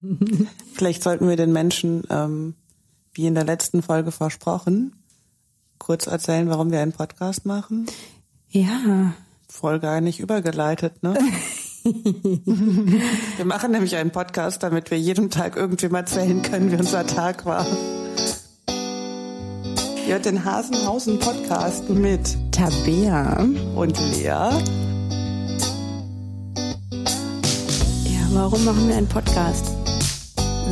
Vielleicht sollten wir den Menschen, ähm, wie in der letzten Folge versprochen, kurz erzählen, warum wir einen Podcast machen. Ja. Voll gar nicht übergeleitet, ne? wir machen nämlich einen Podcast, damit wir jeden Tag irgendwem erzählen können, wie unser Tag war. Ihr hört den Hasenhausen Podcast mit Tabea. und Lea. Ja, warum machen wir einen Podcast?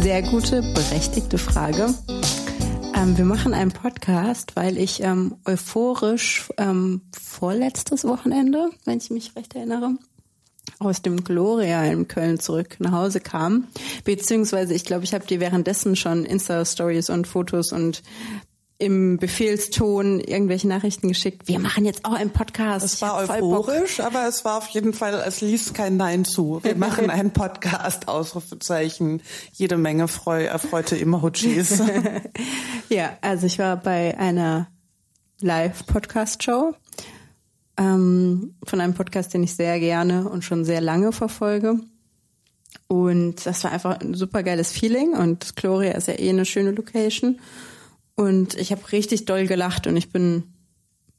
Sehr gute, berechtigte Frage. Ähm, wir machen einen Podcast, weil ich ähm, euphorisch ähm, vorletztes Wochenende, wenn ich mich recht erinnere, aus dem Gloria in Köln zurück nach Hause kam. Beziehungsweise, ich glaube, ich habe dir währenddessen schon Insta-Stories und Fotos und im Befehlston irgendwelche Nachrichten geschickt. Wir machen jetzt auch einen Podcast. Es war euphorisch, aber es war auf jeden Fall, es ließ kein Nein zu. Wir machen einen Podcast, Ausrufezeichen, jede Menge freu, erfreute Emojis. Ja, also ich war bei einer Live-Podcast-Show ähm, von einem Podcast, den ich sehr gerne und schon sehr lange verfolge. Und das war einfach ein super geiles Feeling und Gloria ist ja eh eine schöne Location. Und ich habe richtig doll gelacht und ich bin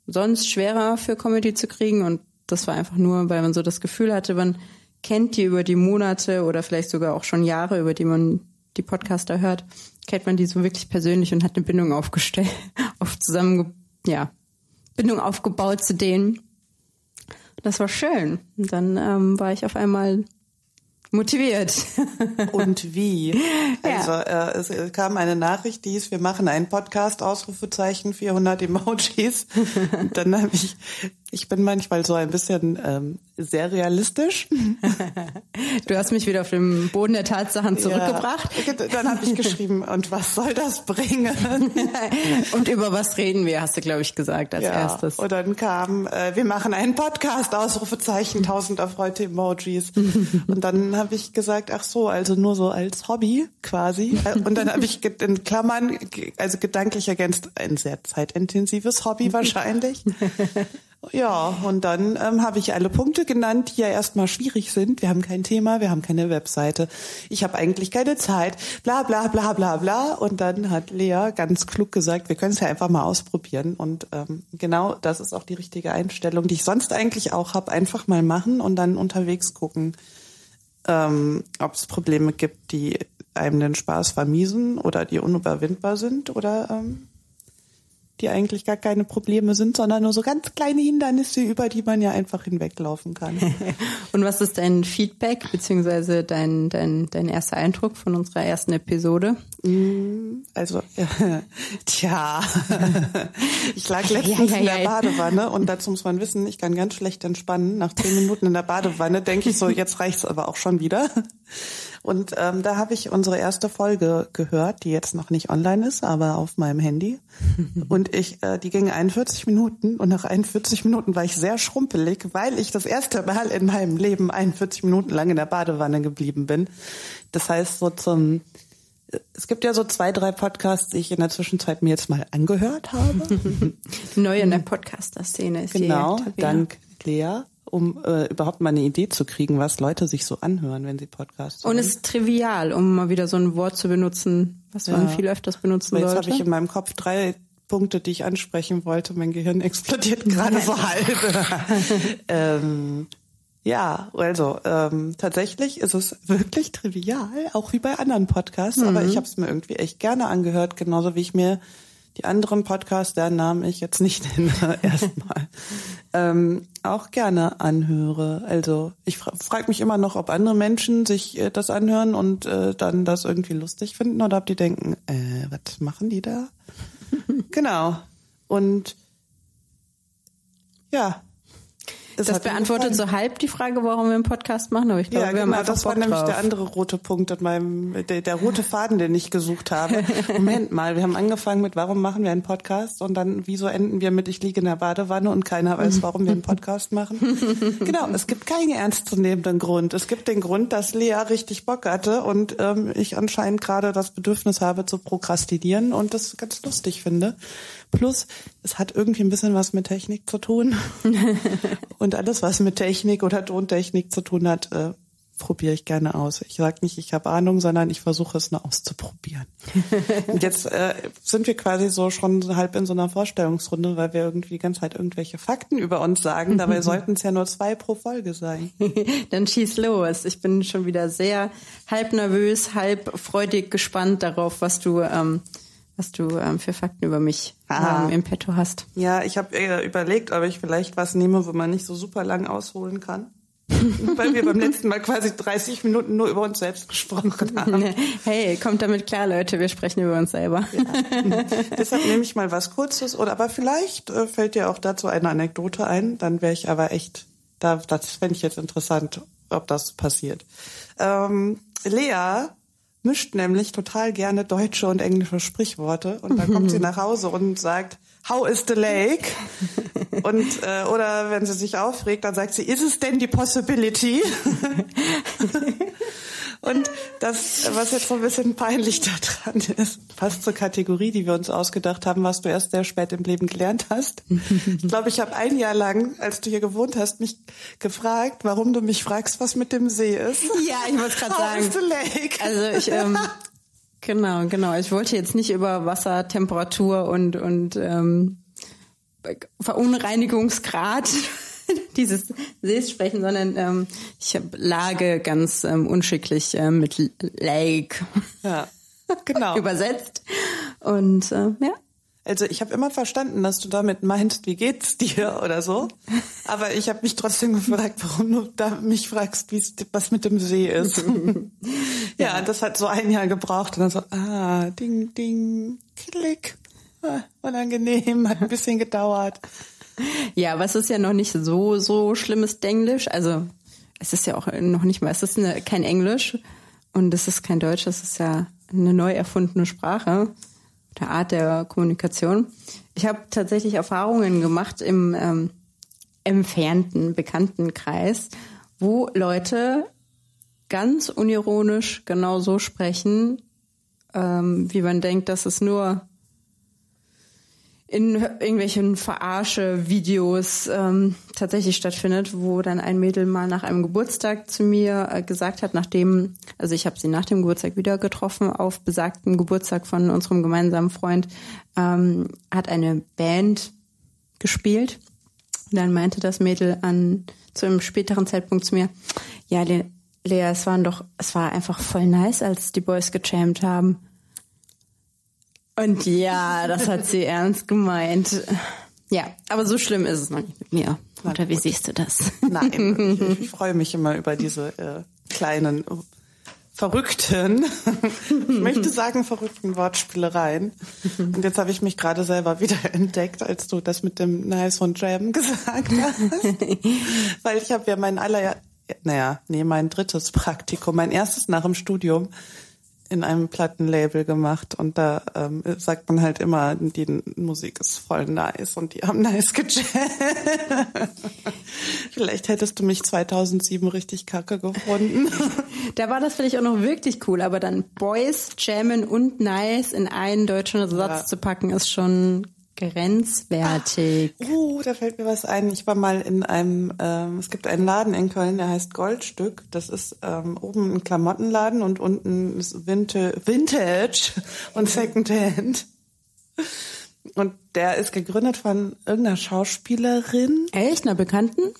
sonst schwerer für Comedy zu kriegen und das war einfach nur, weil man so das Gefühl hatte, man kennt die über die Monate oder vielleicht sogar auch schon Jahre, über die man die Podcaster hört, kennt man die so wirklich persönlich und hat eine Bindung aufgestellt, auf zusammen, ja, Bindung aufgebaut zu denen. Das war schön. Und dann ähm, war ich auf einmal motiviert. Und wie? Ja. Also äh, es äh, kam eine Nachricht, die hieß, wir machen einen Podcast, Ausrufezeichen, 400 Emojis. Und dann habe ich, ich bin manchmal so ein bisschen ähm, sehr realistisch. Du hast mich wieder auf den Boden der Tatsachen zurückgebracht. Ja. Dann habe ich geschrieben, und was soll das bringen? Und über was reden wir, hast du, glaube ich, gesagt als erstes. Und dann kam, äh, wir machen einen Podcast, Ausrufezeichen, tausend erfreute Emojis. Und dann habe ich gesagt, ach so, also nur so als Hobby quasi. Und dann habe ich in Klammern, also gedanklich ergänzt, ein sehr zeitintensives Hobby wahrscheinlich. Ja, und dann ähm, habe ich alle Punkte genannt, die ja erstmal schwierig sind. Wir haben kein Thema, wir haben keine Webseite. Ich habe eigentlich keine Zeit, bla bla bla bla bla. Und dann hat Lea ganz klug gesagt, wir können es ja einfach mal ausprobieren. Und ähm, genau das ist auch die richtige Einstellung, die ich sonst eigentlich auch habe. Einfach mal machen und dann unterwegs gucken, ähm, ob es Probleme gibt, die einem den Spaß vermiesen oder die unüberwindbar sind oder ähm, die eigentlich gar keine Probleme sind, sondern nur so ganz kleine Hindernisse, über die man ja einfach hinweglaufen kann. Und was ist dein Feedback beziehungsweise dein, dein, dein erster Eindruck von unserer ersten Episode? Also, tja, ich lag letztens Ja, ja, in der ja. Badewanne und dazu muss man wissen, ich kann ganz schlecht entspannen. Nach zehn Minuten in der Badewanne denke ich so, jetzt reicht's aber auch schon wieder. Und ähm, da habe ich unsere erste Folge gehört, die jetzt noch nicht online ist, aber auf meinem Handy. Und ich, äh, die ging 41 Minuten und nach 41 Minuten war ich sehr schrumpelig, weil ich das erste Mal in meinem Leben 41 Minuten lang in der Badewanne geblieben bin. Das heißt, so zum es gibt ja so zwei, drei Podcasts, die ich in der Zwischenzeit mir jetzt mal angehört habe. Neu in der Podcaster-Szene ist genau, dank Lea, um äh, überhaupt mal eine Idee zu kriegen, was Leute sich so anhören, wenn sie Podcasts Und hören. es ist trivial, um mal wieder so ein Wort zu benutzen, was man Ja. viel öfters benutzen Aber jetzt habe sollte. ich in meinem Kopf drei Punkte, die ich ansprechen wollte. Mein Gehirn explodiert gerade so halb. ähm, ja, also ähm, tatsächlich ist es wirklich trivial, auch wie bei anderen Podcasts. Aber ich habe es mir irgendwie echt gerne angehört, genauso wie ich mir die anderen Podcasts, deren Namen ich jetzt nicht nenne, erstmal ähm, auch gerne anhöre. Also ich fra frage mich immer noch, ob andere Menschen sich äh, das anhören und äh, dann das irgendwie lustig finden oder ob die denken, äh, was machen die da? genau. Und ja. Das mir beantwortet so halb die Frage, warum wir einen Podcast machen, aber ich glaube, Ja, wir haben genau, einfach das war Bock nämlich drauf. der andere rote Punkt in meinem, der, der rote Faden, den ich gesucht habe. Moment mal, wir haben angefangen mit, warum machen wir einen Podcast? Und dann, wieso enden wir mit, ich liege in der Badewanne und keiner weiß, warum wir einen Podcast machen? genau, es gibt keinen ernstzunehmenden Grund. Es gibt den Grund, dass Lea richtig Bock hatte und ähm, ich anscheinend gerade das Bedürfnis habe zu prokrastinieren und das ganz lustig finde. Plus, es hat irgendwie ein bisschen was mit Technik zu tun. und alles, was mit Technik oder Tontechnik zu tun hat, äh, probiere ich gerne aus. Ich sage nicht, ich habe Ahnung, sondern ich versuche es nur auszuprobieren. und jetzt äh, sind wir quasi so schon halb in so einer Vorstellungsrunde, weil wir irgendwie die ganze Zeit irgendwelche Fakten über uns sagen. Dabei sollten es ja nur zwei pro Folge sein. Dann schieß los. Ich bin schon wieder sehr halb nervös, halb freudig gespannt darauf, was du ähm, was du ähm, für Fakten über mich ähm, im Petto hast. Ja, ich habe äh, überlegt, ob ich vielleicht was nehme, wo man nicht so super lang ausholen kann. Weil wir beim letzten Mal quasi 30 Minuten nur über uns selbst gesprochen haben. Hey, kommt damit klar, Leute, wir sprechen über uns selber. Ja. Deshalb nehme ich mal was Kurzes oder aber vielleicht äh, fällt dir auch dazu eine Anekdote ein, dann wäre ich aber echt, da, das fände ich jetzt interessant, ob das passiert. Ähm, Lea mischt nämlich total gerne deutsche und englische Sprichworte und dann kommt sie nach Hause und sagt, How is the lake? Und äh, oder wenn sie sich aufregt, dann sagt sie, ist es denn die possibility? Und das, was jetzt so ein bisschen peinlich daran ist, passt zur Kategorie, die wir uns ausgedacht haben, was du erst sehr spät im Leben gelernt hast. Ich glaube, ich habe ein Jahr lang, als du hier gewohnt hast, mich gefragt, warum du mich fragst, was mit dem See ist. Ja, ich wollte gerade sagen. Is the lake? Also ich, ähm, genau, genau. Ich wollte jetzt nicht über Wassertemperatur und und ähm, Verunreinigungsgrad dieses Sees sprechen, sondern ähm, ich hab Lage ganz ähm, unschicklich äh, mit Lake ja, genau. übersetzt. Und äh, ja. Also ich habe immer verstanden, dass du damit meinst, wie geht's dir oder so. Aber ich habe mich trotzdem gefragt, warum du da mich fragst, wie was mit dem See ist. ja, ja, das hat so ein Jahr gebraucht und dann so, ah, ding, ding, klick. Ah, unangenehm, hat ein bisschen gedauert. Ja, es ist ja noch nicht so, so schlimmes Denglisch. Also, es ist ja auch noch nicht mal, es ist eine, kein Englisch und es ist kein Deutsch, es ist ja eine neu erfundene Sprache, der Art der Kommunikation. Ich habe tatsächlich Erfahrungen gemacht im ähm, entfernten Bekanntenkreis, wo Leute ganz unironisch genau so sprechen, ähm, wie man denkt, dass es nur in irgendwelchen Verarsche-Videos ähm, tatsächlich stattfindet, wo dann ein Mädel mal nach einem Geburtstag zu mir äh, gesagt hat, nachdem, also ich habe sie nach dem Geburtstag wieder getroffen, auf besagten Geburtstag von unserem gemeinsamen Freund, ähm, hat eine Band gespielt. Und dann meinte das Mädel an zu einem späteren Zeitpunkt zu mir, ja, Le Lea, es waren doch, es war einfach voll nice, als die Boys gechampt haben. Und ja, das hat sie ernst gemeint. Ja, aber so schlimm ist es noch nicht mit mir. Oder wie siehst du das? Nein, ich, ich freue mich immer über diese äh, kleinen verrückten, ich möchte sagen verrückten Wortspielereien. Und jetzt habe ich mich gerade selber wieder entdeckt, als du das mit dem Nice und Jam gesagt hast. Weil ich habe ja mein aller, naja, nee, mein drittes Praktikum, mein erstes nach dem Studium in einem Plattenlabel gemacht und da ähm, sagt man halt immer, die Musik ist voll nice und die haben nice gejammt. vielleicht hättest du mich 2007 richtig kacke gefunden. Da war das vielleicht auch noch wirklich cool, aber dann Boys, Jammen und Nice in einen deutschen Satz ja. zu packen, ist schon grenzwertig. Ach, oh, da fällt mir was ein. Ich war mal in einem, ähm, es gibt einen Laden in Köln, der heißt Goldstück. Das ist ähm, oben ein Klamottenladen und unten ist Vintage, Vintage und Secondhand. Und der ist gegründet von irgendeiner Schauspielerin. Echt? Einer Bekannten?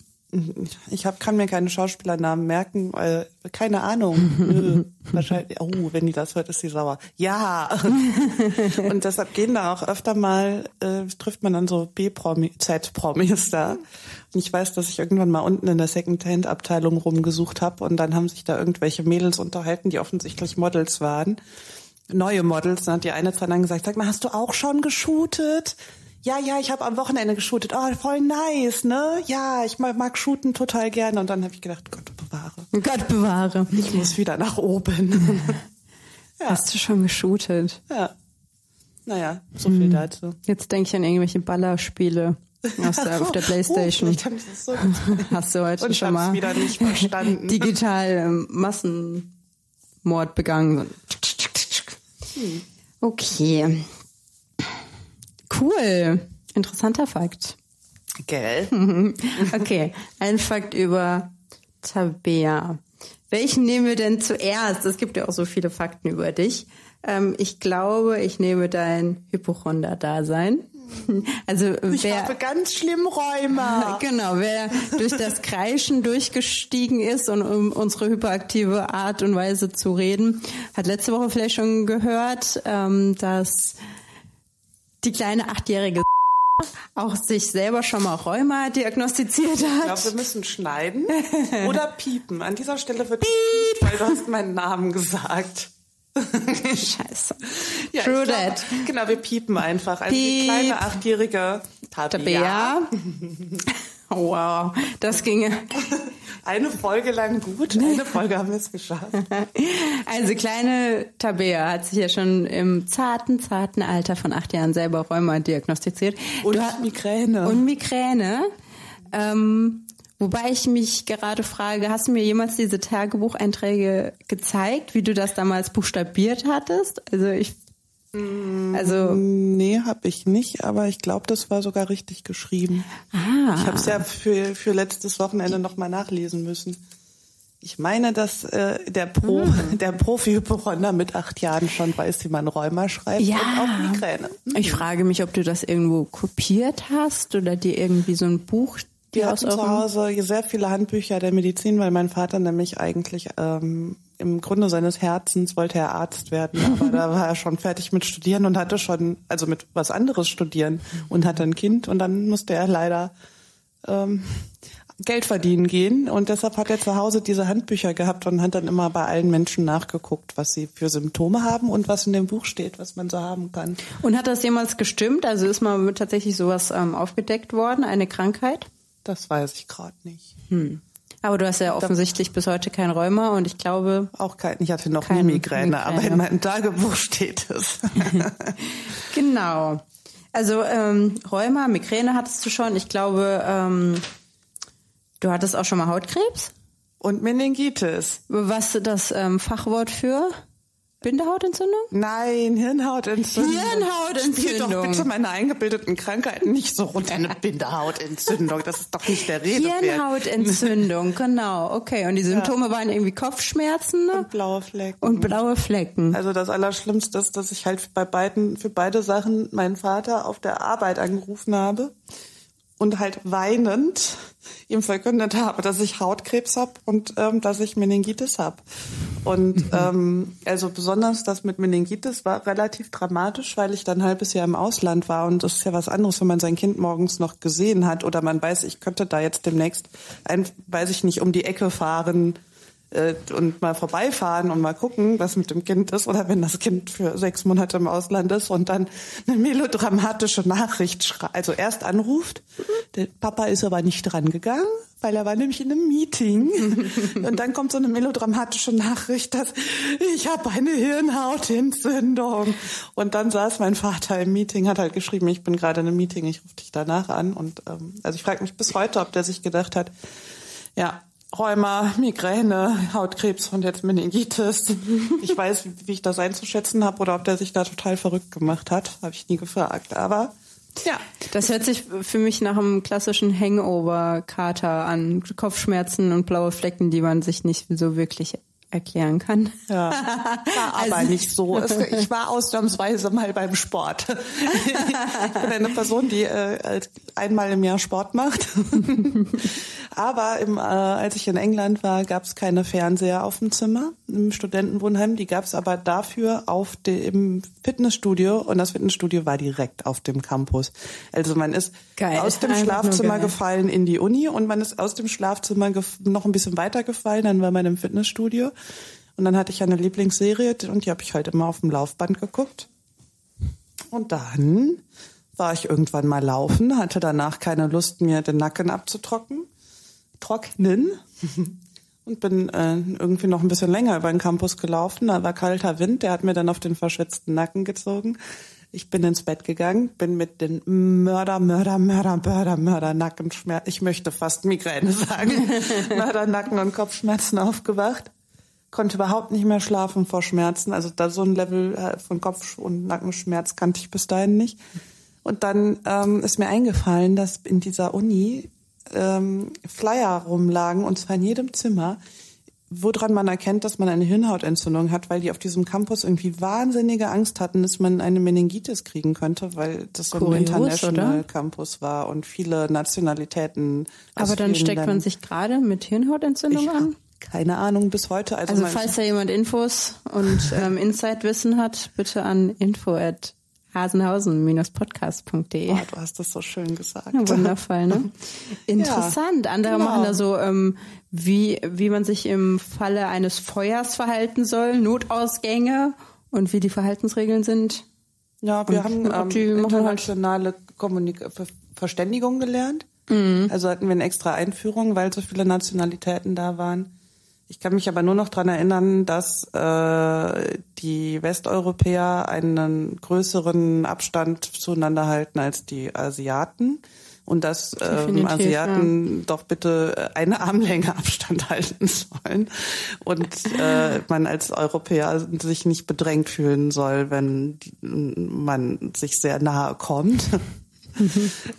Ich hab, kann mir keine Schauspielernamen merken, weil keine Ahnung. Wahrscheinlich, oh, wenn die das hört, ist sie sauer. Ja. Und deshalb gehen da auch öfter mal, äh, trifft man dann so B-Promi, Z-Promis da. Und ich weiß, dass ich irgendwann mal unten in der Second-Hand-Abteilung rumgesucht habe und dann haben sich da irgendwelche Mädels unterhalten, die offensichtlich Models waren. Neue Models. Dann hat die eine Zeit lang gesagt, sag mal, hast du auch schon geshootet? Ja, ja, ich habe am Wochenende geshootet. Oh, voll nice, ne? Ja, ich mag shooten total gerne. Und dann habe ich gedacht, Gott bewahre. Gott bewahre. Ich muss wieder nach oben. ja. Hast du schon geshootet? Ja. Naja, so viel hm. dazu. Jetzt denke ich an irgendwelche Ballerspiele. Aus der, auf der Playstation. Oh, so Hast du heute Und schon mal wieder nicht verstanden. digital ähm, Massenmord begangen. Hm. Okay. Cool. Interessanter Fakt. Gell? okay, ein Fakt über Tabea. welchen nehmen wir denn zuerst? Es gibt ja auch so viele Fakten über dich. Ähm, ich glaube, ich nehme dein Hypochonder-Dasein. Also ich wer, habe ganz schlimm Rheuma. Genau, wer durch das Kreischen durchgestiegen ist und um unsere hyperaktive Art und Weise zu reden, hat letzte Woche vielleicht schon gehört, ähm, dass die kleine achtjährige auch sich selber schon mal Rheuma diagnostiziert hat. Ich glaube, wir müssen schneiden oder piepen. An dieser Stelle wird piep, weil du hast meinen Namen gesagt. Scheiße. Ja, True that. Glaube, genau, wir piepen einfach. Also Piep. die kleine achtjährige Tabea. Oh, wow, das ginge. Eine Folge lang gut, eine Folge haben wir es geschafft. Also kleine Tabea hat sich ja schon im zarten, zarten Alter von acht Jahren selber Rheuma diagnostiziert. Und du, Migräne. Und Migräne. Ähm, Wobei ich mich gerade frage, hast du mir jemals diese Tagebucheinträge gezeigt, wie du das damals buchstabiert hattest? Also ich also nee, habe ich nicht, aber ich glaube, das war sogar richtig geschrieben. Ah. Ich habe es ja für für letztes Wochenende noch mal nachlesen müssen. Ich meine, dass äh, der Pro, mhm. der Profi-Hypochonder mit acht Jahren schon weiß, wie man Rheuma schreibt ja. und auch Migräne. Mhm. Ich frage mich, ob du das irgendwo kopiert hast oder dir irgendwie so ein Buch wir hatten zu Hause sehr viele Handbücher der Medizin, weil mein Vater nämlich eigentlich ähm, im Grunde seines Herzens wollte er Arzt werden, aber da war er schon fertig mit Studieren und hatte schon, also mit was anderes studieren und hatte ein Kind und dann musste er leider ähm, Geld verdienen gehen und deshalb hat er zu Hause diese Handbücher gehabt und hat dann immer bei allen Menschen nachgeguckt, was sie für Symptome haben und was in dem Buch steht, was man so haben kann. Und hat das jemals gestimmt? Also ist mal tatsächlich sowas ähm, aufgedeckt worden, eine Krankheit? Das weiß ich gerade nicht. Hm. Aber du hast ja offensichtlich bis heute kein Rheuma und ich glaube auch kein. Ich hatte noch nie Migräne, Migräne, aber in meinem Tagebuch steht es. genau. Also ähm, Rheuma, Migräne hattest du schon. Ich glaube, ähm, du hattest auch schon mal Hautkrebs und Meningitis. Was das ähm, Fachwort für? Bindehautentzündung? Nein, Hirnhautentzündung. Hirnhautentzündung. Spiel doch bitte meine eingebildeten Krankheiten nicht so runter. Eine Bindehautentzündung, das ist doch nicht der Rede Hirnhautentzündung, genau. Okay, und die Symptome ja. waren irgendwie Kopfschmerzen ne? und blaue Flecken. Und blaue Flecken. Also das Allerschlimmste ist, dass ich halt bei beiden für beide Sachen meinen Vater auf der Arbeit angerufen habe und halt weinend ihm verkündet habe, dass ich Hautkrebs habe und ähm, dass ich Meningitis habe. Und ähm, also besonders das mit Meningitis war relativ dramatisch, weil ich dann ein halbes Jahr im Ausland war und das ist ja was anderes, wenn man sein Kind morgens noch gesehen hat oder man weiß, ich könnte da jetzt demnächst, ein, weiß ich nicht, um die Ecke fahren äh, und mal vorbeifahren und mal gucken, was mit dem Kind ist oder wenn das Kind für sechs Monate im Ausland ist und dann eine melodramatische Nachricht schreibt, also erst anruft, der Papa ist aber nicht dran gegangen, weil er war nämlich in einem Meeting. Und dann kommt so eine melodramatische Nachricht, dass ich habe eine Hirnhautentzündung. Und dann saß mein Vater im Meeting, hat halt geschrieben, ich bin gerade in einem Meeting, ich rufe dich danach an. Und ähm, also ich frage mich bis heute, ob der sich gedacht hat, ja, Rheuma, Migräne, Hautkrebs und jetzt Meningitis. Ich weiß, wie ich das einzuschätzen habe oder ob der sich da total verrückt gemacht hat, habe ich nie gefragt. Aber ja. Das hört sich für mich nach einem klassischen Hangover-Kater an. Kopfschmerzen und blaue Flecken, die man sich nicht so wirklich erklären kann. Ja, war aber also, nicht so. Ich war ausnahmsweise mal beim Sport. Ich bin eine Person, die äh, einmal im Jahr Sport macht. Aber im, äh, als ich in England war, gab es keine Fernseher auf dem Zimmer im Studentenwohnheim. Die gab es aber dafür auf dem Fitnessstudio und das Fitnessstudio war direkt auf dem Campus. Also man ist geil. aus dem Schlafzimmer gefallen in die Uni und man ist aus dem Schlafzimmer noch ein bisschen weiter gefallen, dann war man im Fitnessstudio. Und dann hatte ich eine Lieblingsserie und die habe ich halt immer auf dem Laufband geguckt. Und dann war ich irgendwann mal laufen, hatte danach keine Lust, mir den Nacken abzutrocknen, trocknen und bin äh, irgendwie noch ein bisschen länger über den Campus gelaufen. Da war kalter Wind, der hat mir dann auf den verschwitzten Nacken gezogen. Ich bin ins Bett gegangen, bin mit den Mörder, Mörder, Mörder, Mörder, Mörder, Nackenschmerzen, ich möchte fast Migräne sagen, Mörder, Nacken und Kopfschmerzen aufgewacht konnte überhaupt nicht mehr schlafen vor Schmerzen. Also da so ein Level äh, von Kopf- und Nackenschmerz kannte ich bis dahin nicht. Und dann ähm, ist mir eingefallen, dass in dieser Uni ähm, Flyer rumlagen und zwar in jedem Zimmer woran man erkennt, dass man eine Hirnhautentzündung hat, weil die auf diesem Campus irgendwie wahnsinnige Angst hatten, dass man eine Meningitis kriegen könnte, weil das so ein Kurios, International oder? Campus war und viele Nationalitäten. Aber dann steckt man Ländern. sich gerade mit Hirnhautentzündung ich an? keine Ahnung bis heute. Also, Also man- falls da jemand Infos und ähm, Insight-Wissen hat, bitte an info at hasenhausen-podcast.de. oh, du hast das so schön gesagt. Ja, wundervoll, ne? Interessant. Andere genau. machen da so, ähm, wie, wie man sich im Falle eines Feuers verhalten soll, Notausgänge und wie die Verhaltensregeln sind. Ja, wir Und haben die ähm, machen halt- internationale Kommunik Ver Verständigung gelernt. Mhm. Also hatten wir eine extra Einführung, weil so viele Nationalitäten da waren. Ich kann mich aber nur noch dran erinnern, dass äh, die Westeuropäer einen größeren Abstand zueinander halten als die Asiaten und dass ähm, Asiaten doch bitte eine Armlänge Abstand halten sollen und äh, man als Europäer sich nicht bedrängt fühlen soll, wenn die, man sich sehr nahe kommt.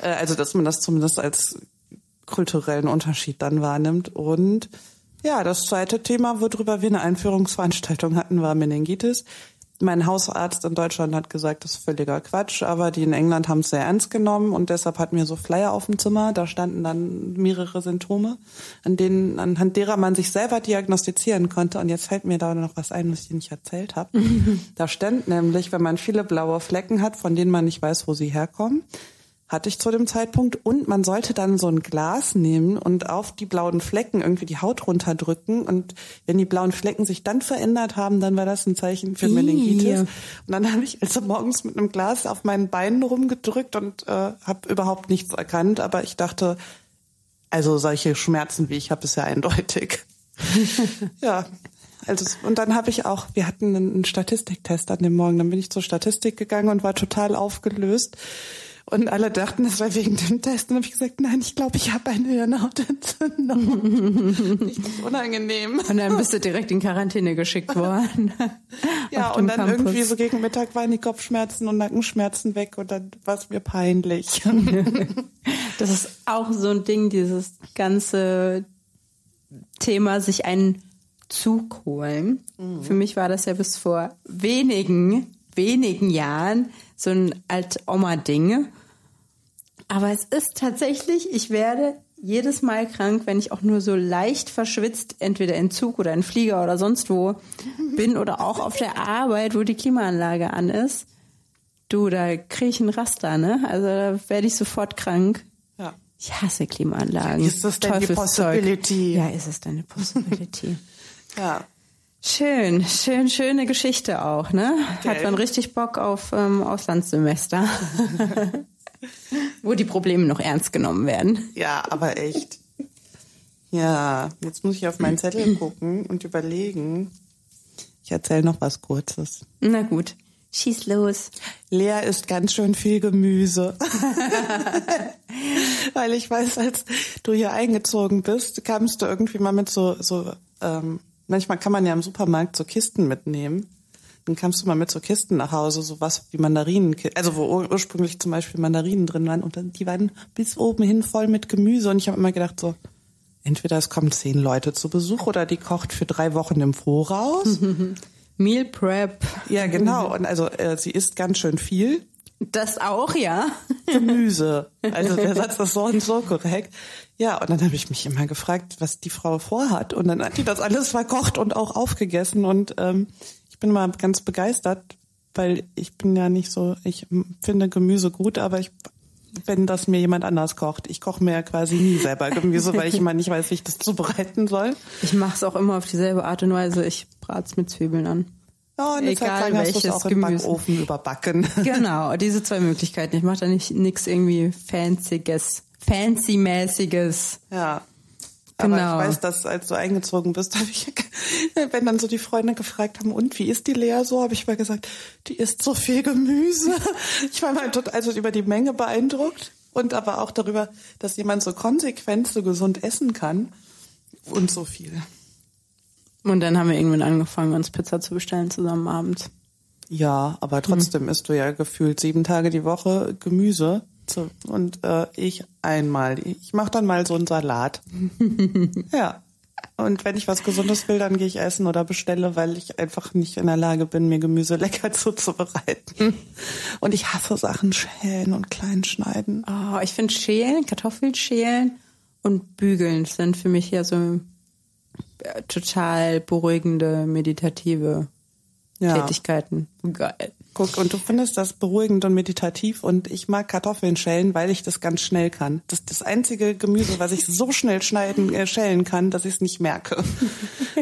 Äh, also dass man das zumindest als kulturellen Unterschied dann wahrnimmt. Und ja, das zweite Thema, worüber wir eine Einführungsveranstaltung hatten, war Meningitis. Mein Hausarzt in Deutschland hat gesagt, das ist völliger Quatsch, aber die in England haben es sehr ernst genommen und deshalb hatten wir so Flyer auf dem Zimmer. Da standen dann mehrere Symptome, an denen, anhand derer man sich selber diagnostizieren konnte. Und jetzt fällt mir da noch was ein, was ich nicht erzählt habe. da stand nämlich, wenn man viele blaue Flecken hat, von denen man nicht weiß, wo sie herkommen, hatte ich zu dem Zeitpunkt. Und man sollte dann so ein Glas nehmen und auf die blauen Flecken irgendwie die Haut runterdrücken. Und wenn die blauen Flecken sich dann verändert haben, dann war das ein Zeichen für Ih. Meningitis. Und dann habe ich also morgens mit einem Glas auf meinen Beinen rumgedrückt und äh, habe überhaupt nichts erkannt. Aber ich dachte, also solche Schmerzen wie ich habe, ist ja eindeutig. ja. Also, und dann habe ich auch, wir hatten einen Statistiktest an dem Morgen, dann bin ich zur Statistik gegangen und war total aufgelöst. Und alle dachten, das war wegen dem Test. Und habe ich gesagt, nein, ich glaube, ich habe eine Hirnhautentzündung. Richtig unangenehm. Und dann bist du direkt in Quarantäne geschickt worden. Ja, und dann Campus. irgendwie so gegen Mittag waren die Kopfschmerzen und Nackenschmerzen weg und dann war es mir peinlich. Das ist auch so ein Ding, dieses ganze Thema, sich einen Zug holen. Für mich war das ja bis vor wenigen, wenigen Jahren so ein Alt-Oma-Ding. Aber es ist tatsächlich, ich werde jedes Mal krank, wenn ich auch nur so leicht verschwitzt, entweder in Zug oder in Flieger oder sonst wo bin oder auch auf der Arbeit, wo die Klimaanlage an ist. Du, da kriege ich einen Raster, ne? Also da werde ich sofort krank. ja. Ich hasse Klimaanlagen. Ist das denn die. Possibility? Ja, ist es denn eine Possibility? ja. schön, schön, schöne Geschichte auch, ne? Hat Gell? man richtig Bock auf ähm, Auslandssemester. Wo die Probleme noch ernst genommen werden. Ja, aber echt. Ja, jetzt muss ich auf meinen Zettel gucken und überlegen. Ich erzähle noch was Kurzes. Na gut, schieß los. Lea isst ganz schön viel Gemüse. Weil ich weiß, als du hier eingezogen bist, kamst du irgendwie mal mit so, so ähm, manchmal kann man ja im Supermarkt so Kisten mitnehmen. Dann kamst du mal mit so Kisten nach Hause, so was wie Mandarinen, also wo ur- ursprünglich zum Beispiel Mandarinen drin waren und dann, die waren bis oben hin voll mit Gemüse und ich habe immer gedacht so, entweder es kommen zehn Leute zu Besuch oder die kocht für drei Wochen im Voraus. Meal Prep. ja, genau. Und also äh, sie isst ganz schön viel. Das auch, ja. Gemüse. Also der Satz ist so und so korrekt. Ja, und dann habe ich mich immer gefragt, was die Frau vorhat. Und dann hat die das alles verkocht und auch aufgegessen. Und ähm, ich bin mal ganz begeistert, weil ich bin ja nicht so, ich finde Gemüse gut, aber ich, wenn das mir jemand anders kocht, ich koche mir ja quasi nie selber Gemüse, weil ich immer nicht weiß, wie ich das zubereiten soll. Ich mache es auch immer auf dieselbe Art und Weise. Ich brat's mit Zwiebeln an. Ja, und Egal es welches auch im Gemüse. Backofen überbacken. Genau, diese zwei Möglichkeiten. Ich mache da nicht nix irgendwie Fancyes, Fancy-mäßiges. Ja. Aber Genau. ich weiß, dass als du eingezogen bist, habe ich, wenn dann so die Freunde gefragt haben, und wie ist die Lea so, habe ich mal gesagt, die isst so viel Gemüse. Ich war mal total, also über die Menge beeindruckt und aber auch darüber, dass jemand so konsequent so gesund essen kann und so viel. Und dann haben wir irgendwann angefangen, uns Pizza zu bestellen zusammen abends. Ja, aber trotzdem isst du ja gefühlt sieben Tage die Woche Gemüse. So, und äh, ich einmal. Ich mache dann mal so einen Salat. ja. Und wenn ich was Gesundes will, dann gehe ich essen oder bestelle, weil ich einfach nicht in der Lage bin, mir Gemüse lecker zuzubereiten. Und ich hasse Sachen schälen und klein schneiden. Oh, ich finde Schälen, Kartoffeln schälen und Bügeln sind für mich ja so äh, total beruhigende, meditative Ja. Tätigkeiten. Geil. Guck, und du findest das beruhigend und meditativ und ich mag Kartoffeln schälen, weil ich das ganz schnell kann. Das ist das einzige Gemüse, was ich so schnell schneiden, äh, schälen kann, dass ich es nicht merke.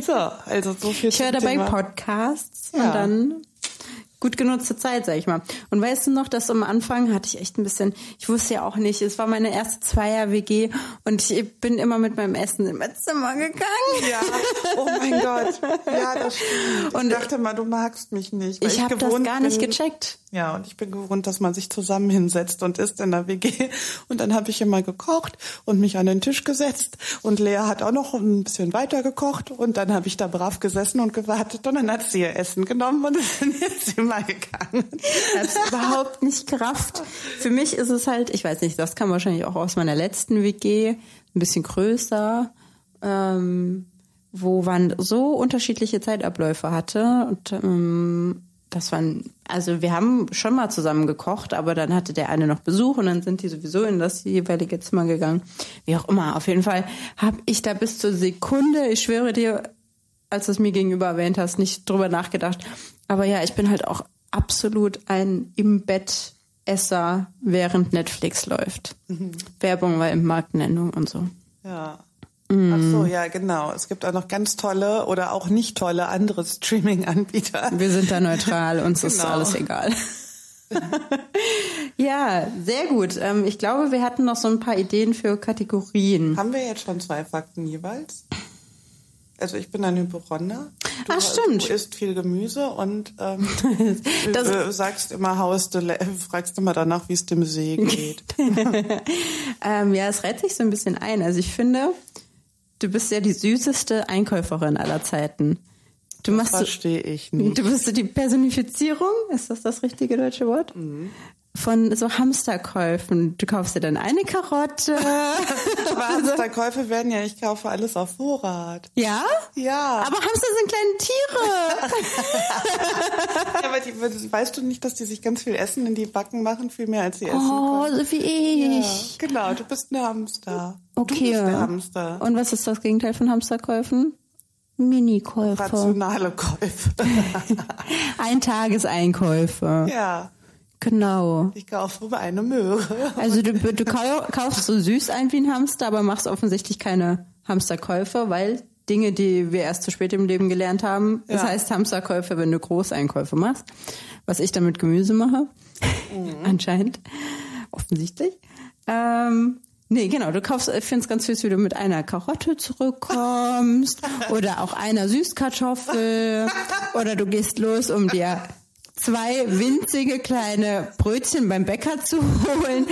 So, also so viel Ich höre dabei. Podcasts Ja. und dann gut genutzte Zeit, sag ich mal. Und weißt du noch, dass am Anfang hatte ich echt ein bisschen, ich wusste ja auch nicht, es war meine erste Zweier-WG und ich bin immer mit meinem Essen im Zimmer gegangen. Ja, oh mein Gott. Ja, das stimmt. Und ich dachte mal, du magst mich nicht. weil Ich habe das gar nicht bin- gecheckt. Ja, und ich bin gewohnt, dass man sich zusammen hinsetzt und isst in der WG. Und dann habe ich immer gekocht und mich an den Tisch gesetzt. Und Lea hat auch noch ein bisschen weiter gekocht. Und dann habe ich da brav gesessen und gewartet. Und dann hat sie ihr Essen genommen und ist in ihr Zimmer gegangen. Ich habe überhaupt nicht gerafft. Für mich ist es halt, ich weiß nicht, das kam wahrscheinlich auch aus meiner letzten WG, ein bisschen größer, ähm, wo man so unterschiedliche Zeitabläufe hatte. Und ähm, das waren, also wir haben schon mal zusammen gekocht, aber dann hatte der eine noch Besuch und dann sind die sowieso in das jeweilige Zimmer gegangen. Wie auch immer, auf jeden Fall habe ich da bis zur Sekunde, ich schwöre dir, als du es mir gegenüber erwähnt hast, nicht drüber nachgedacht. Aber ja, ich bin halt auch absolut ein im Bett Esser, während Netflix läuft. Werbung war im Marktnennung und so. Ja. Ach so, ja, genau. Es gibt auch noch ganz tolle oder auch nicht tolle andere Streaming-Anbieter. Wir sind da neutral, uns ist Genau. alles egal. ja, sehr gut. Ähm, ich glaube, wir hatten noch so ein paar Ideen für Kategorien. Haben wir jetzt schon zwei Fakten jeweils? Also ich bin ein Hypochonder. Du, Ach, stimmt. Du isst viel Gemüse und ähm, Das- du sagst immer, haust du, fragst immer danach, wie es dem See geht. Ähm, ja, es reiht sich so ein bisschen ein. Also ich finde, du bist ja die süßeste Einkäuferin aller Zeiten. Du machst so, Verstehe ich nicht. Du bist die Personifizierung, ist das das richtige deutsche Wort? Von so Hamsterkäufen. Du kaufst dir dann eine Karotte. Hamsterkäufe werden ja, ich kaufe alles auf Vorrat. ja? Ja. Aber Hamster sind kleine Tiere. aber die, weißt du nicht, dass die sich ganz viel Essen in die Backen machen, viel mehr als sie essen Oh, können? so wie Ja, ich. genau, du bist ein Hamster. Okay. Du bist der Hamster. Und was ist das Gegenteil von Hamsterkäufen? Minikäufe. Rationale Käufe. Eintageseinkäufe. ja, Genau. ich kaufe eine Möhre. Also du, du kau- kaufst so süß ein wie ein Hamster, aber machst offensichtlich keine Hamsterkäufe, weil Dinge, die wir erst zu spät im Leben gelernt haben, das Ja. heißt Hamsterkäufe, wenn du Großeinkäufe machst, was ich dann mit Gemüse mache, anscheinend, offensichtlich. Ähm, nee, genau, du kaufst, ich finde es ganz süß, wie du mit einer Karotte zurückkommst oder auch einer Süßkartoffel oder du gehst los, um dir zwei winzige kleine Brötchen beim Bäcker zu holen.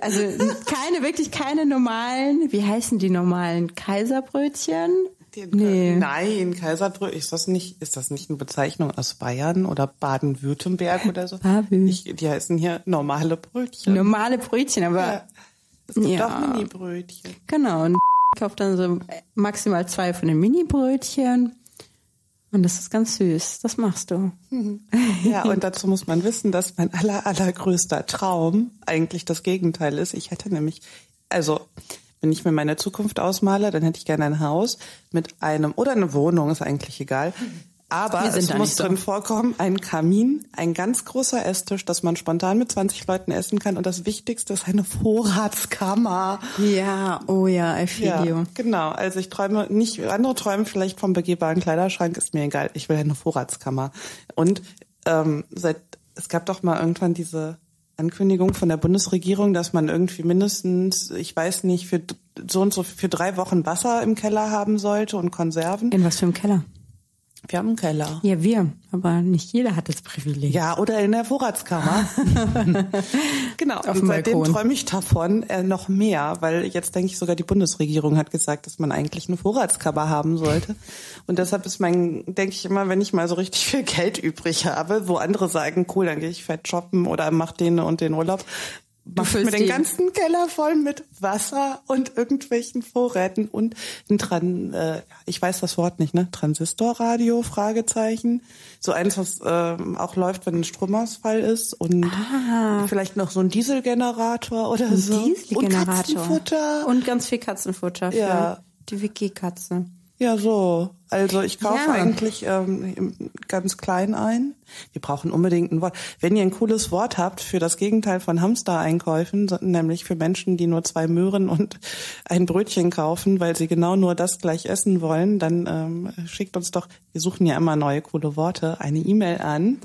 Also keine, wirklich keine normalen, wie heißen die normalen Kaiserbrötchen? Die- Nee. Nein, Kaiserbrötchen, ist das nicht, ist das nicht eine Bezeichnung aus Bayern oder Baden-Württemberg oder so? Ich, die heißen hier normale Brötchen. Normale Brötchen, aber Ja. Es gibt Ja. auch Mini-Brötchen. genau. Und kauft dann so maximal zwei von den Mini-Brötchen. Und das ist ganz süß. Das machst du. Ja, und dazu muss man wissen, dass mein aller, allergrößter Traum eigentlich das Gegenteil ist. Ich hätte nämlich, also, wenn ich mir meine Zukunft ausmale, dann hätte ich gerne ein Haus mit einem, oder eine Wohnung, ist eigentlich egal. Aber es muss nicht so. drin vorkommen, ein Kamin, ein ganz großer Esstisch, dass man spontan mit 20 Leuten essen kann. Und das Wichtigste ist eine Vorratskammer. Ja, oh ja, I feel Ja, you. genau. Also ich träume nicht, andere träumen vielleicht vom begehbaren Kleiderschrank, ist mir egal. Ich will eine Vorratskammer. Und ähm, seit es gab doch mal irgendwann diese Ankündigung von der Bundesregierung, dass man irgendwie mindestens, ich weiß nicht, für so und so für drei Wochen Wasser im Keller haben sollte und Konserven. In was für einem Keller? Wir haben einen Keller. Ja, wir. Aber nicht jeder hat das Privileg. Ja, oder in der Vorratskammer. genau. Auf und dem seitdem Balkon. träume ich davon äh, noch mehr, weil jetzt denke ich sogar die Bundesregierung hat gesagt, dass man eigentlich eine Vorratskammer haben sollte. Und deshalb ist mein, denke ich immer, wenn ich mal so richtig viel Geld übrig habe, wo andere sagen, cool, dann gehe ich fett shoppen oder mach den und den Urlaub, mache mir den ganzen Keller voll mit Wasser und irgendwelchen Vorräten und ein Tran, äh, ich weiß das Wort nicht, ne? Transistorradio, Fragezeichen. So eins, was äh, auch läuft, wenn ein Stromausfall ist und ah. vielleicht noch so ein Dieselgenerator oder ein so. Dieselgenerator. Und Katzenfutter. Und ganz viel Katzenfutter für ja. die Wiki-Katze. Ja, so. Also ich kaufe ja. eigentlich ähm, ganz klein ein. Wir brauchen unbedingt ein Wort. Wenn ihr ein cooles Wort habt für das Gegenteil von Hamster-Einkäufen, nämlich für Menschen, die nur zwei Möhren und ein Brötchen kaufen, weil sie genau nur das gleich essen wollen, dann ähm, schickt uns doch, wir suchen ja immer neue coole Worte, eine E-Mail an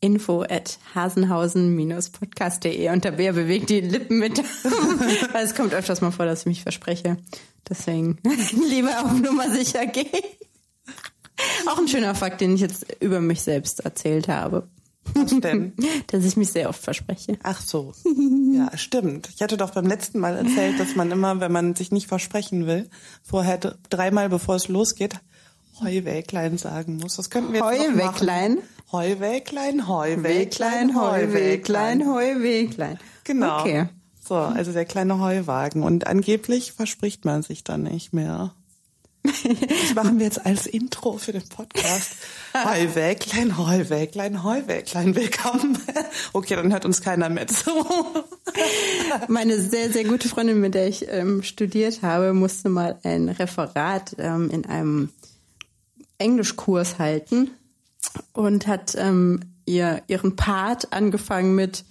info at hasenhausen-podcast.de und der Bär bewegt die Lippen mit. Es kommt öfters mal vor, dass ich mich verspreche. Deswegen lieber auf Nummer sicher gehen. Auch ein schöner Fakt, den ich jetzt über mich selbst erzählt habe. Was denn? Dass ich mich sehr oft verspreche. Ach so. Ja, stimmt. Ich hatte doch beim letzten Mal erzählt, dass man immer, wenn man sich nicht versprechen will, vorher dreimal bevor es losgeht, Heuwäglein sagen muss. Das könnten wir jetzt Heuwäglein? Heuwäglein, Heuwäglein, Heuwäglein, Heuwäglein. Genau. Okay. So, also der kleine Heuwagen. Und angeblich verspricht man sich dann nicht mehr. Das machen wir jetzt als Intro für den Podcast. Heuwäglein, Heuwäglein, Heuwäglein, willkommen. Okay, dann hört uns keiner mehr zu. Meine sehr, sehr gute Freundin, mit der ich ähm, studiert habe, musste mal ein Referat ähm, in einem Englischkurs halten und hat ähm, ihr ihren Part angefangen mit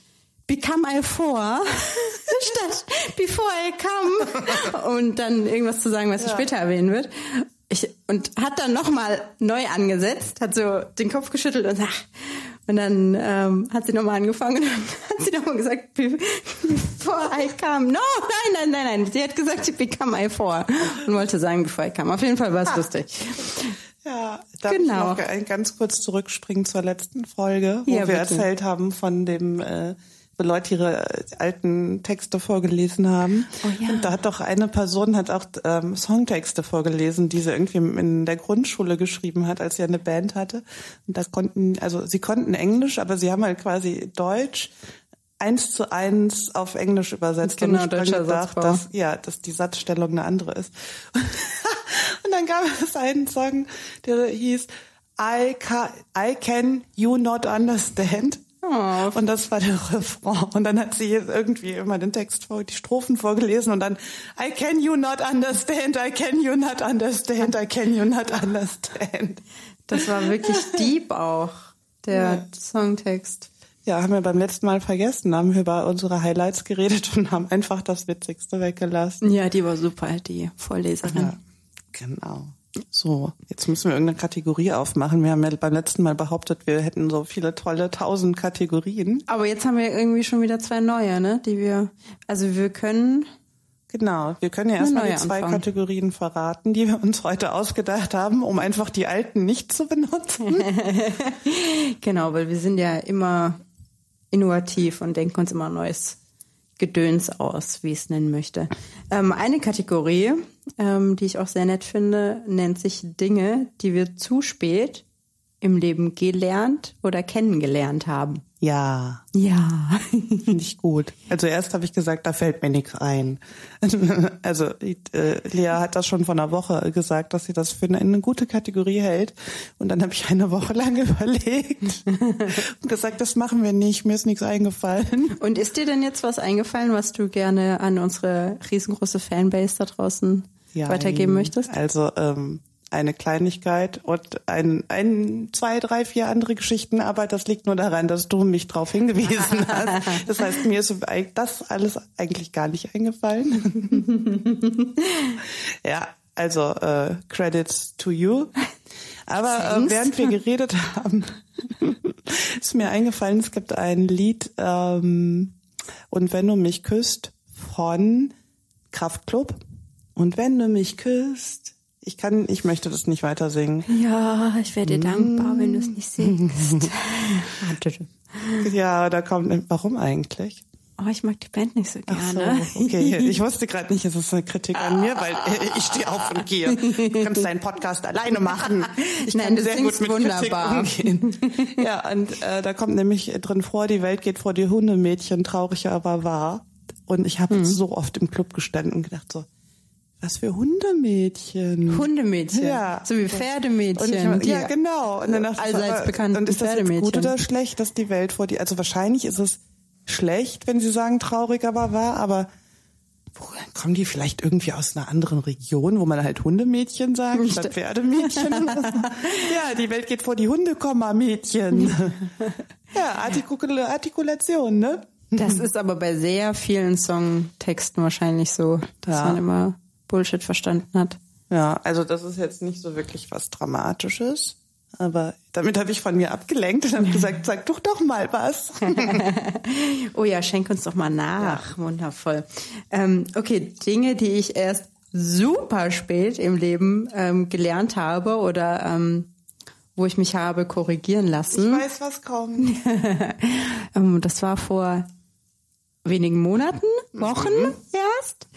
Become I for statt Before I come und dann irgendwas zu sagen, was ja. sie später erwähnen wird. Ich, und hat dann nochmal neu angesetzt, hat so den Kopf geschüttelt und sagt, und dann ähm, hat sie nochmal angefangen und dann hat sie nochmal gesagt, before I come. No, nein, nein, nein, nein. Sie hat gesagt, become I for und wollte sagen, before I come. Auf jeden Fall war es ah. lustig. Ja, darf genau. ich noch ganz kurz zurückspringen zur letzten Folge, wo ja, wir erzählt haben von dem, äh, Leute ihre alten Texte vorgelesen haben. Oh, ja. Und da hat doch eine Person hat auch ähm, Songtexte vorgelesen, die sie irgendwie in der Grundschule geschrieben hat, als sie eine Band hatte. Und da konnten, also sie konnten Englisch, aber sie haben halt quasi Deutsch eins zu eins auf Englisch übersetzt genau, und ich gedacht, dass, ja, dass die Satzstellung eine andere ist. Und dann gab es einen Song, der hieß I can, I can you not understand. Oh. Und das war der Refrain. Und dann hat sie irgendwie immer den Text vor, die Strophen vorgelesen und dann I can you not understand, I can you not understand, I can you not understand. Das war wirklich deep auch, der ja. Songtext. Ja, haben wir beim letzten Mal vergessen, haben wir über unsere Highlights geredet und haben einfach das Witzigste weggelassen. Ja, die war super, die Vorleserin. Ja. Genau. So, jetzt müssen wir irgendeine Kategorie aufmachen. Wir haben ja beim letzten Mal behauptet, wir hätten so viele tolle tausend Kategorien. Aber jetzt haben wir irgendwie schon wieder zwei neue, ne? Die wir, also wir können. Genau, wir können ja erstmal die zwei anfangen. Kategorien verraten, die wir uns heute ausgedacht haben, um einfach die alten nicht zu benutzen. genau, weil wir sind ja immer innovativ und denken uns immer Neues Gedöns aus, wie ich es nennen möchte. Ähm, eine Kategorie, ähm, die ich auch sehr nett finde, nennt sich Dinge, die wir zu spät im Leben gelernt oder kennengelernt haben. Ja. Ja. Finde ich gut. Also erst habe ich gesagt, da fällt mir nichts ein. Also äh, Lea hat das schon vor einer Woche gesagt, dass sie das für eine, eine gute Kategorie hält. Und dann habe ich eine Woche lang überlegt und gesagt, das machen wir nicht, mir ist nichts eingefallen. Und ist dir denn jetzt was eingefallen, was du gerne an unsere riesengroße Fanbase da draußen ja, weitergeben möchtest? Also ähm, eine Kleinigkeit und ein, ein, zwei, drei, vier andere Geschichten, aber das liegt nur daran, dass du mich darauf hingewiesen hast. Das heißt, mir ist das alles eigentlich gar nicht eingefallen. ja, also äh, Credits to you. Aber äh, während wir geredet haben, ist mir eingefallen, es gibt ein Lied ähm, und wenn du mich küsst von Kraftklub. Und wenn du mich küsst, ich kann, ich möchte das nicht weiter singen. Ja, ich wäre dir dankbar, wenn du es nicht singst. ja, da kommt, warum eigentlich? oh, ich mag die Band nicht so Ach so, gerne. okay. Ich wusste gerade nicht, es ist eine Kritik an mir, weil ich stehe auf und gehe. Du kannst deinen Podcast alleine machen. Ich Nein, kann sehr gut mit wunderbar. Kritik umgehen. Ja, und äh, da kommt nämlich drin vor, die Welt geht vor die Hundemädchen, traurig aber wahr. Und ich habe so oft im Club gestanden und gedacht so, was für Hundemädchen. Hundemädchen. Ja. So wie Pferdemädchen. Und ich, ja, genau. Und dann dachte ich, allseits aber- bekannten Und ist das jetzt gut oder schlecht, dass die Welt vor die, also wahrscheinlich ist es schlecht, wenn sie sagen traurig, aber wahr, aber woher kommen die vielleicht irgendwie aus einer anderen Region, wo man halt Hundemädchen sagt, statt Pferdemädchen? ja, die Welt geht vor die Hunde, Komma, Mädchen. ja, Artikul Artikulation, ne? Das ist aber bei sehr vielen Songtexten wahrscheinlich so, dass Ja. man immer Bullshit verstanden hat. Ja, also das ist jetzt nicht so wirklich was Dramatisches. Aber damit habe ich von mir abgelenkt und habe gesagt, sag doch doch mal was. Oh ja, schenk uns doch mal nach. Wundervoll. Ähm, okay, Dinge, die ich erst super spät im Leben ähm, gelernt habe oder ähm, wo ich mich habe korrigieren Ich lassen. weiß, was kommt. Ähm, das war vor wenigen Monaten, Wochen erst.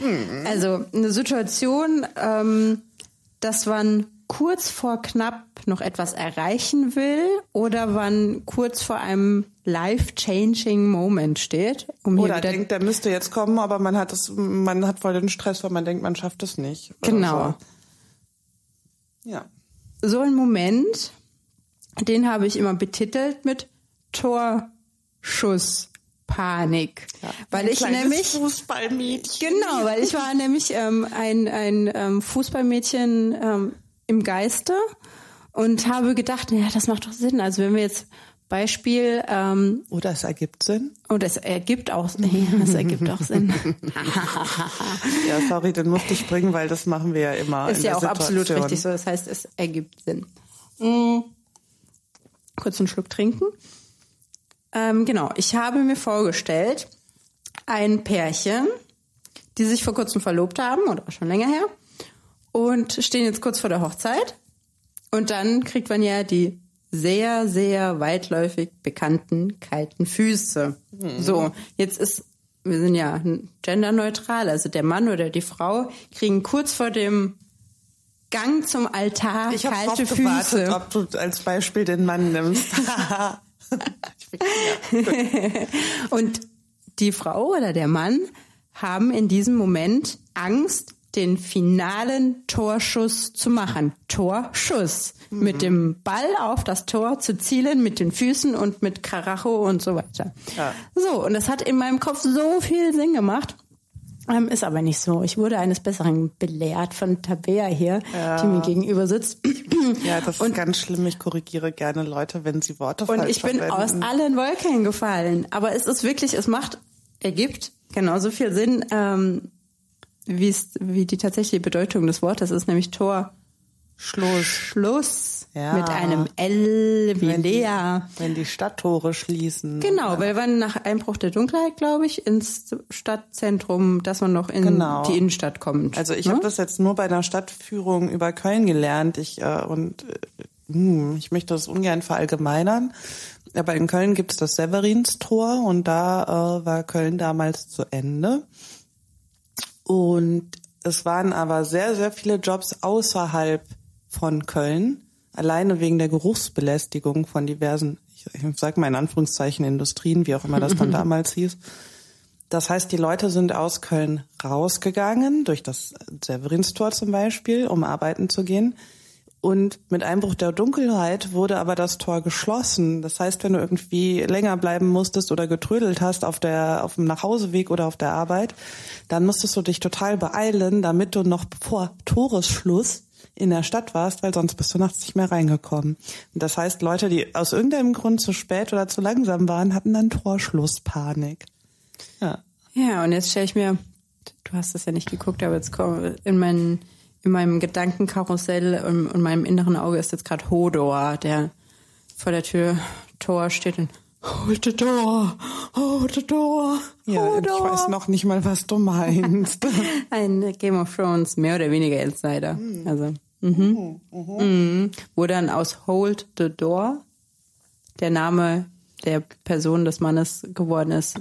Also eine Situation, ähm, dass man kurz vor knapp noch etwas erreichen will oder man kurz vor einem life-changing Moment steht. Um Oder denkt, der müsste jetzt kommen, aber man hat es, man hat voll den Stress, weil man denkt, man schafft es nicht. Genau. So. Ja. so ein Moment, den habe ich immer betitelt mit Torschusspanik. weil ich nämlich Fußballmädchen. Genau, weil ich war nämlich ähm, ein, ein ähm, Fußballmädchen ähm, im Geiste und habe gedacht, naja, das macht doch Sinn. Also wenn wir jetzt Beispiel, ähm, Oder es ergibt Sinn. oh, das ergibt auch, ja, das ergibt auch Sinn. Ja, sorry, den musste ich bringen, weil das machen wir ja immer. Ist ja auch absolut Situation. richtig so. Das heißt, es ergibt Sinn. Mm. Kurz einen Schluck trinken. Ähm, genau, ich habe mir vorgestellt, ein Pärchen, die sich vor kurzem verlobt haben oder schon länger her und stehen jetzt kurz vor der Hochzeit. Und dann kriegt man ja die sehr, sehr weitläufig bekannten kalten Füße. So, jetzt ist, wir sind ja genderneutral, also der Mann oder die Frau kriegen kurz vor dem Gang zum Altar Ich kalte drauf gewartet, Füße. ob du als Beispiel den Mann nimmst. Und die Frau oder der Mann haben in diesem Moment Angst, den finalen Torschuss zu machen. Torschuss. Mit dem Ball auf das Tor zu zielen, mit den Füßen und mit Karacho und so weiter. Ja. So, und das hat in meinem Kopf so viel Sinn gemacht. Ähm, ist aber nicht so. Ich wurde eines Besseren belehrt von Tabea hier, die mir gegenüber sitzt. ja, das ist ganz schlimm. Ich korrigiere gerne Leute, wenn sie Worte Und falsch ich bin aus verwenden. allen Wolken gefallen. Aber es ist wirklich, es macht, ergibt genauso viel Sinn, ähm, wie die tatsächliche Bedeutung des Wortes ist, nämlich Tor. Schluss. Schluss. Ja. Mit einem L wie Wenn die, Lea. wenn die Stadttore schließen. Genau, weil wir nach Einbruch der Dunkelheit, glaube ich, ins Stadtzentrum, dass man noch in Genau. die Innenstadt kommt. Also ich ne? habe das jetzt nur bei einer Stadtführung über Köln gelernt. Ich äh, und äh, hm, ich möchte das ungern verallgemeinern. Aber in Köln gibt es das Severinstor und da äh, war Köln damals zu Ende. Und es waren aber sehr, sehr viele Jobs außerhalb von Köln, alleine wegen der Geruchsbelästigung von diversen, ich, ich sag mal in Anführungszeichen Industrien, wie auch immer das dann damals hieß. Das heißt, die Leute sind aus Köln rausgegangen, durch das Severinstor zum Beispiel, um arbeiten zu gehen. Und mit Einbruch der Dunkelheit wurde aber das Tor geschlossen. Das heißt, wenn du irgendwie länger bleiben musstest oder getrödelt hast auf der, auf dem Nachhauseweg oder auf der Arbeit, dann musstest du dich total beeilen, damit du noch vor Toresschluss in der Stadt warst, weil sonst bist du nachts nicht mehr reingekommen. Und das heißt, Leute, die aus irgendeinem Grund zu spät oder zu langsam waren, hatten dann Torschlusspanik. Ja. Ja, und jetzt stelle ich mir, du hast das ja nicht geguckt, aber jetzt komm, in, meinen, in meinem Gedankenkarussell und in meinem inneren Auge ist jetzt gerade Hodor, der vor der Tür Tor steht und Hold the door, hold the door, Ja, hold ich door. weiß noch nicht mal, was du meinst. Ein Game of Thrones mehr oder weniger Insider. Hm. Also, mhm. Mhm. wo dann aus Hold the Door der Name der Person des Mannes geworden ist,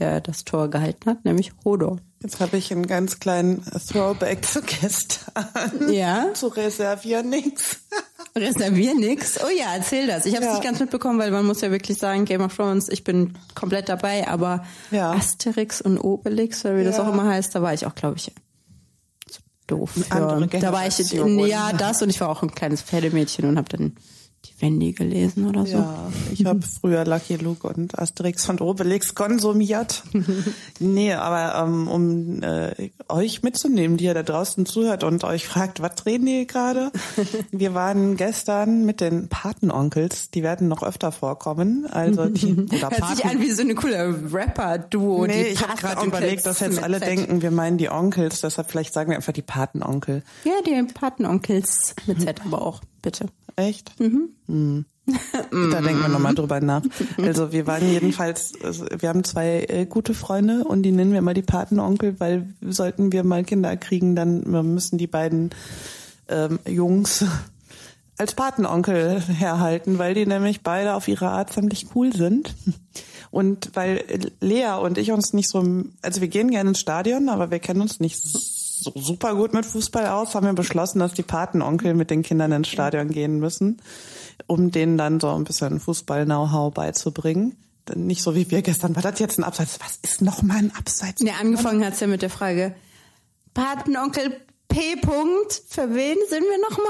der das Tor gehalten hat, nämlich Hodor. Jetzt habe ich einen ganz kleinen Throwback zu gestern. Ja? zu Reservier nix. Reservier nix. Oh ja, erzähl das. Ich habe es Ja. nicht ganz mitbekommen, weil man muss ja wirklich sagen, Game of Thrones, ich bin komplett dabei, aber Ja. Asterix und Obelix, oder wie das Ja. auch immer heißt, da war ich auch, glaube ich, doof. Für. Da war ich, ja, das und ich war auch ein kleines Pferdemädchen und habe dann die Wendy gelesen oder so. Ja, ich habe früher Lucky Luke und Asterix und Obelix konsumiert. nee, aber ähm, um äh, euch mitzunehmen, die ihr da draußen zuhört und euch fragt, was reden die gerade? Wir waren gestern mit den Patenonkels, die werden noch öfter vorkommen. Also die oder Hört sich an wie so eine coole Rapper-Duo. Nee, die ich habe gerade überlegt, dass jetzt alle Z. denken, wir meinen die Onkels, deshalb vielleicht sagen wir einfach die Patenonkel. Ja, die Patenonkels mit Z aber auch, bitte. Echt? Mhm. Da denken wir nochmal drüber nach. Also wir waren jedenfalls, also wir haben zwei äh, gute Freunde und die nennen wir mal die Patenonkel, weil sollten wir mal Kinder kriegen, dann müssen die beiden ähm, Jungs als Patenonkel herhalten, weil die nämlich beide auf ihre Art ziemlich cool sind. Und weil Lea und ich uns nicht so, also wir gehen gerne ins Stadion, aber wir kennen uns nicht so super gut mit Fußball aus, haben wir beschlossen, dass die Patenonkel mit den Kindern ins Stadion gehen müssen, um denen dann so ein bisschen Fußball-Know-how beizubringen. Nicht so wie wir gestern, war das jetzt ein Abseits? Was ist noch mal ein Abseits? Ja, angefangen hat's ja mit der Frage, Patenonkel P. -Punkt, für wen sind wir nochmal?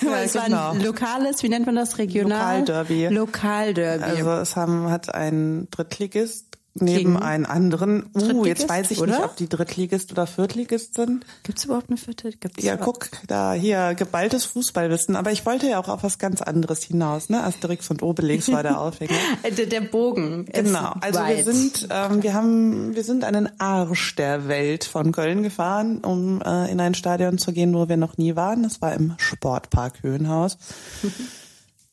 Ja, Weil es war genau. ein lokales, wie nennt man das, regional? Lokalderby. Lokalderby. Also es haben, hat ein Drittligist neben einen anderen. Uh, jetzt weiß ich oder? nicht, ob die Drittligist oder Viertligist sind. Gibt's überhaupt eine vierte? Gibt's Ja, überhaupt- guck, da hier geballtes Fußballwissen. Aber ich wollte ja auch auf was ganz anderes hinaus. Ne? Asterix und Obelix war der Aufhänger. Äh, Der, der Bogen. ist Genau. Also wir weit. sind, ähm, wir haben, wir sind einen Arsch der Welt von Köln gefahren, um äh, in ein Stadion zu gehen, wo wir noch nie waren. Das war im Sportpark Höhenhaus.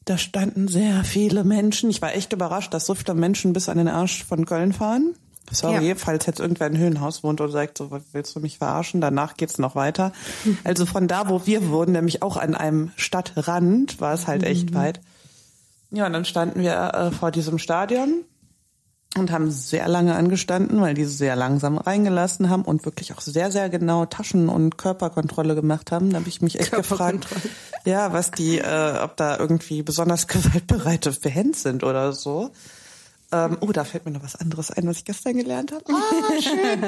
Da standen sehr viele Menschen. Ich war echt überrascht, dass so viele Menschen bis an den Arsch von Köln fahren. Sorry, Ja. falls jetzt irgendwer in Höhenhaus wohnt und sagt, so willst du mich verarschen? Danach geht's noch weiter. Also von da, wo wir wohnen, nämlich auch an einem Stadtrand, war es halt echt weit. Ja, und dann standen wir äh, vor diesem Stadion und haben sehr lange angestanden, weil die sehr langsam reingelassen haben und wirklich auch sehr, sehr genau Taschen- und Körperkontrolle gemacht haben. Da habe ich mich echt gefragt, ja, was die, äh, ob da irgendwie besonders gewaltbereite Fans sind oder so. Ähm, oh, da fällt mir noch was anderes ein, was ich gestern gelernt habe. Ah, schön.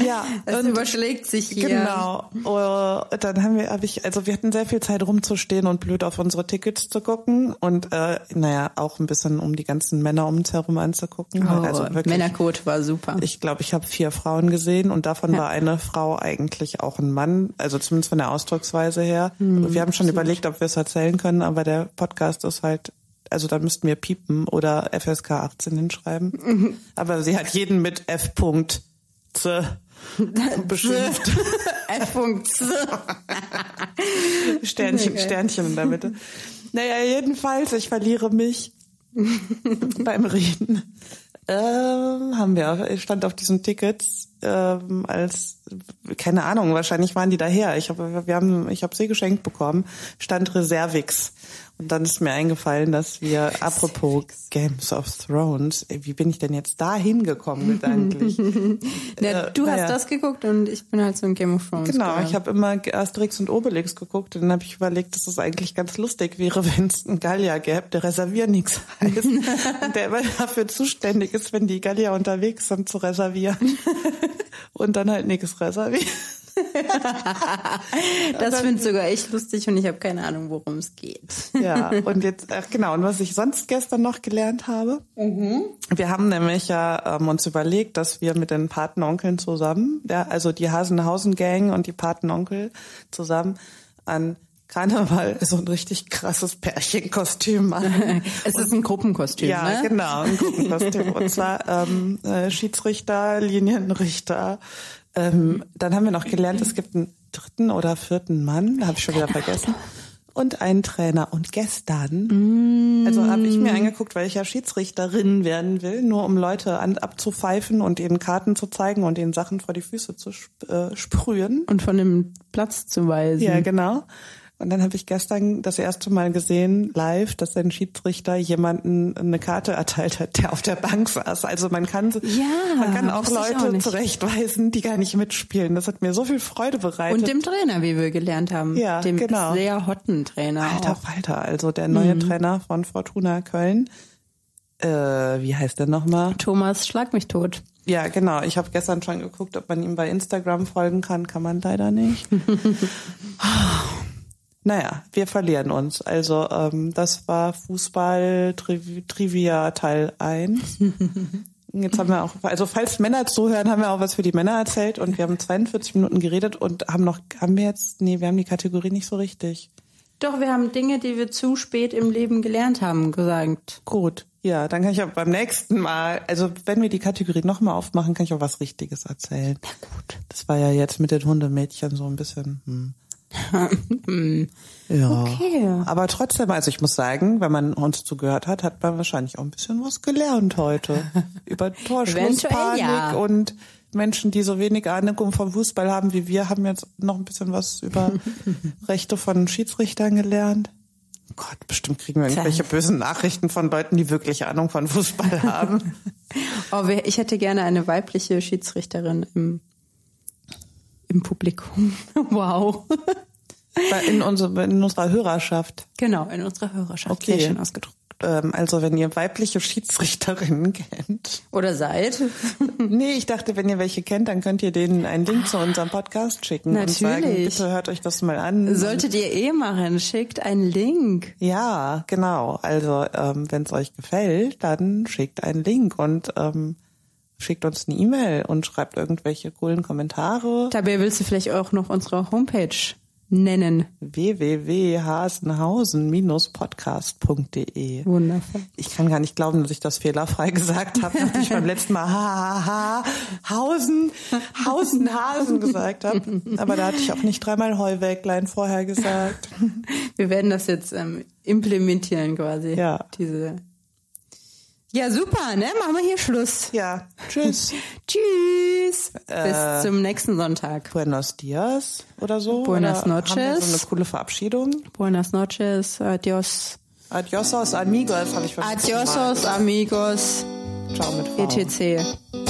Ja, Es und- überschlägt sich hier. Genau. Uh, dann haben wir, habe ich, also wir hatten sehr viel Zeit rumzustehen und blöd auf unsere Tickets zu gucken und äh, naja, auch ein bisschen um die ganzen Männer um uns herum anzugucken. Oh, also wirklich, Männercode war super. ich glaube, ich habe vier Frauen gesehen und davon war eine Frau eigentlich auch ein Mann, also zumindest von der Ausdrucksweise her. Hm, wir haben schon überlegt, ob wir es erzählen können, aber der Podcast ist halt, also da müssten wir piepen oder FSK 18 hinschreiben. Mhm. Aber sie hat jeden mit F. -Punkt beschimpft. F-Punkt. Sternchen. Sternchen in der Mitte. Naja, jedenfalls, ich verliere mich beim Reden. Ähm, haben wir, ich stand auf diesen Tickets ähm, als, keine Ahnung, wahrscheinlich waren die daher. Ich habe, wir haben, ich habe sie geschenkt bekommen, stand Reservix. Und dann ist mir eingefallen, dass wir, apropos Games of Thrones, ey, wie bin ich denn jetzt da hingekommen gedanklich? Ja, Äh, du hast das geguckt und ich bin halt so ein Game of Thrones. Genau, Girl. ich habe immer Asterix und Obelix geguckt und dann habe ich überlegt, dass es eigentlich ganz lustig wäre, wenn es einen Gallier gäbe, der Reservier nichts heißt und der immer dafür zuständig ist, wenn die Gallier unterwegs sind, zu reservieren und dann halt nichts reservieren. das finde ich sogar echt lustig und ich habe keine Ahnung, worum es geht. Ja, und jetzt, ach genau, und was ich sonst gestern noch gelernt habe, wir haben nämlich ja ähm, uns überlegt, dass wir mit den Patenonkeln zusammen, ja, also die Hasenhausen-Gang und die Patenonkel zusammen an Karneval so ein richtig krasses Pärchenkostüm machen. Es ist ein Gruppenkostüm, Ja, ne? genau, ein Gruppenkostüm. Und zwar ähm, äh, Schiedsrichter, Linienrichter. Ähm, dann haben wir noch gelernt, es gibt einen dritten oder vierten Mann, habe ich schon wieder vergessen. Und einen Trainer. Und gestern, also habe ich mir angeguckt, weil ich ja Schiedsrichterin werden will, nur um Leute an, abzupfeifen und ihnen Karten zu zeigen und ihnen Sachen vor die Füße zu sp äh, sprühen. Und von dem Platz zu weisen. Ja, genau. Und dann habe ich gestern das erste Mal gesehen, live, dass ein Schiedsrichter jemanden eine Karte erteilt hat, der auf der Bank saß. Also man kann, Ja, man kann auch Leute auch zurechtweisen, die gar nicht mitspielen. Das hat mir so viel Freude bereitet. Und dem Trainer, wie wir gelernt haben. Ja, dem genau. sehr hotten Trainer. Alter. Falter, also der neue Mhm. Trainer von Fortuna Köln. Äh, wie heißt der nochmal? Thomas, schlag mich tot. Ja, genau. Ich habe gestern schon geguckt, ob man ihm bei Instagram folgen kann. Kann man leider nicht. naja, wir verlieren uns. Also ähm, das war Fußball Triv Trivia Teil 1. Jetzt haben wir auch, also falls Männer zuhören, haben wir auch was für die Männer erzählt und wir haben 42 Minuten geredet und haben noch, haben wir jetzt, nee, wir haben die Kategorie nicht so richtig. Doch, wir haben Dinge, die wir zu spät im Leben gelernt haben, gesagt. Gut. Ja, dann kann ich auch beim nächsten Mal, also wenn wir die Kategorie nochmal aufmachen, kann ich auch was Richtiges erzählen. Ja, gut. Das war ja jetzt mit den Hundemädchen so ein bisschen. Hm. ja. Okay. Aber trotzdem, also ich muss sagen, wenn man uns zugehört hat, hat man wahrscheinlich auch ein bisschen was gelernt heute. Über Torschlusspanik ja. und Menschen, die so wenig Ahnung vom Fußball haben wie wir, haben jetzt noch ein bisschen was über Rechte von Schiedsrichtern gelernt. Gott, bestimmt kriegen wir irgendwelche bösen Nachrichten von Leuten, die wirklich Ahnung von Fußball haben. Oh, ich hätte gerne eine weibliche Schiedsrichterin im, im Publikum. Wow. In, unsere, in unserer Hörerschaft. Genau, in unserer Hörerschaft. Okay. Sehr schön ausgedrückt. Ähm, also wenn ihr weibliche Schiedsrichterinnen kennt. Oder seid. Nee, ich dachte, wenn ihr welche kennt, dann könnt ihr denen einen Link zu unserem Podcast schicken und sagen, Natürlich. bitte hört euch das mal an. Solltet ihr eh machen, schickt einen Link. Ja, genau. Also ähm, wenn es euch gefällt, dann schickt einen Link und ähm, schickt uns eine E-Mail und schreibt irgendwelche coolen Kommentare. Dabei willst du vielleicht auch noch unsere Homepage nennen. www.hasenhausen-podcast.de Wundervoll. Ich kann gar nicht glauben, dass ich das fehlerfrei gesagt habe, nachdem ich beim letzten Mal ha, ha, ha, Hausen, Hausen, Hasen gesagt habe. Aber da hatte ich auch nicht dreimal Heuwäglein vorher gesagt. Wir werden das jetzt ähm, implementieren quasi. Ja. Diese. Ja, super, ne? Machen wir hier Schluss. Ja, tschüss. Tschüss. Bis zum nächsten Sonntag. Buenos dias oder so. Buenas oder Haben wir noches. so eine coole Verabschiedung. Buenas noches. Adios. Adiosos amigos, habe ich verstanden. Adiosos, amigos. Ciao mit V. etc.